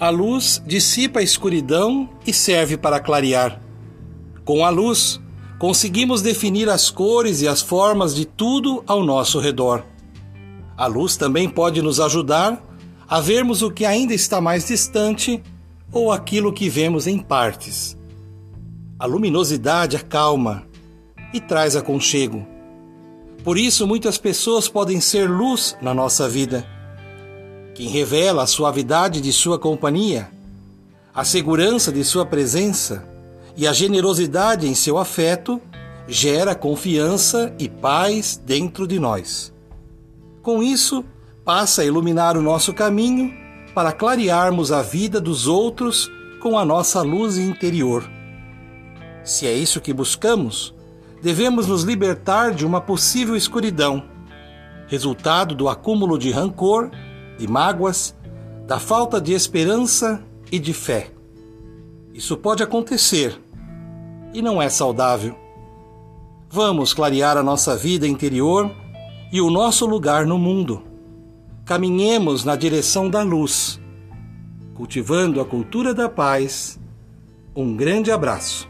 A luz dissipa a escuridão e serve para clarear. Com a luz, conseguimos definir as cores e as formas de tudo ao nosso redor. A luz também pode nos ajudar a vermos o que ainda está mais distante ou aquilo que vemos em partes. A luminosidade acalma e traz aconchego. Por isso, muitas pessoas podem ser luz na nossa vida quem revela a suavidade de sua companhia, a segurança de sua presença e a generosidade em seu afeto, gera confiança e paz dentro de nós. Com isso, passa a iluminar o nosso caminho para clarearmos a vida dos outros com a nossa luz interior. Se é isso que buscamos, devemos nos libertar de uma possível escuridão, resultado do acúmulo de rancor de mágoas, da falta de esperança e de fé. Isso pode acontecer e não é saudável. Vamos clarear a nossa vida interior e o nosso lugar no mundo. Caminhemos na direção da luz, cultivando a cultura da paz. Um grande abraço.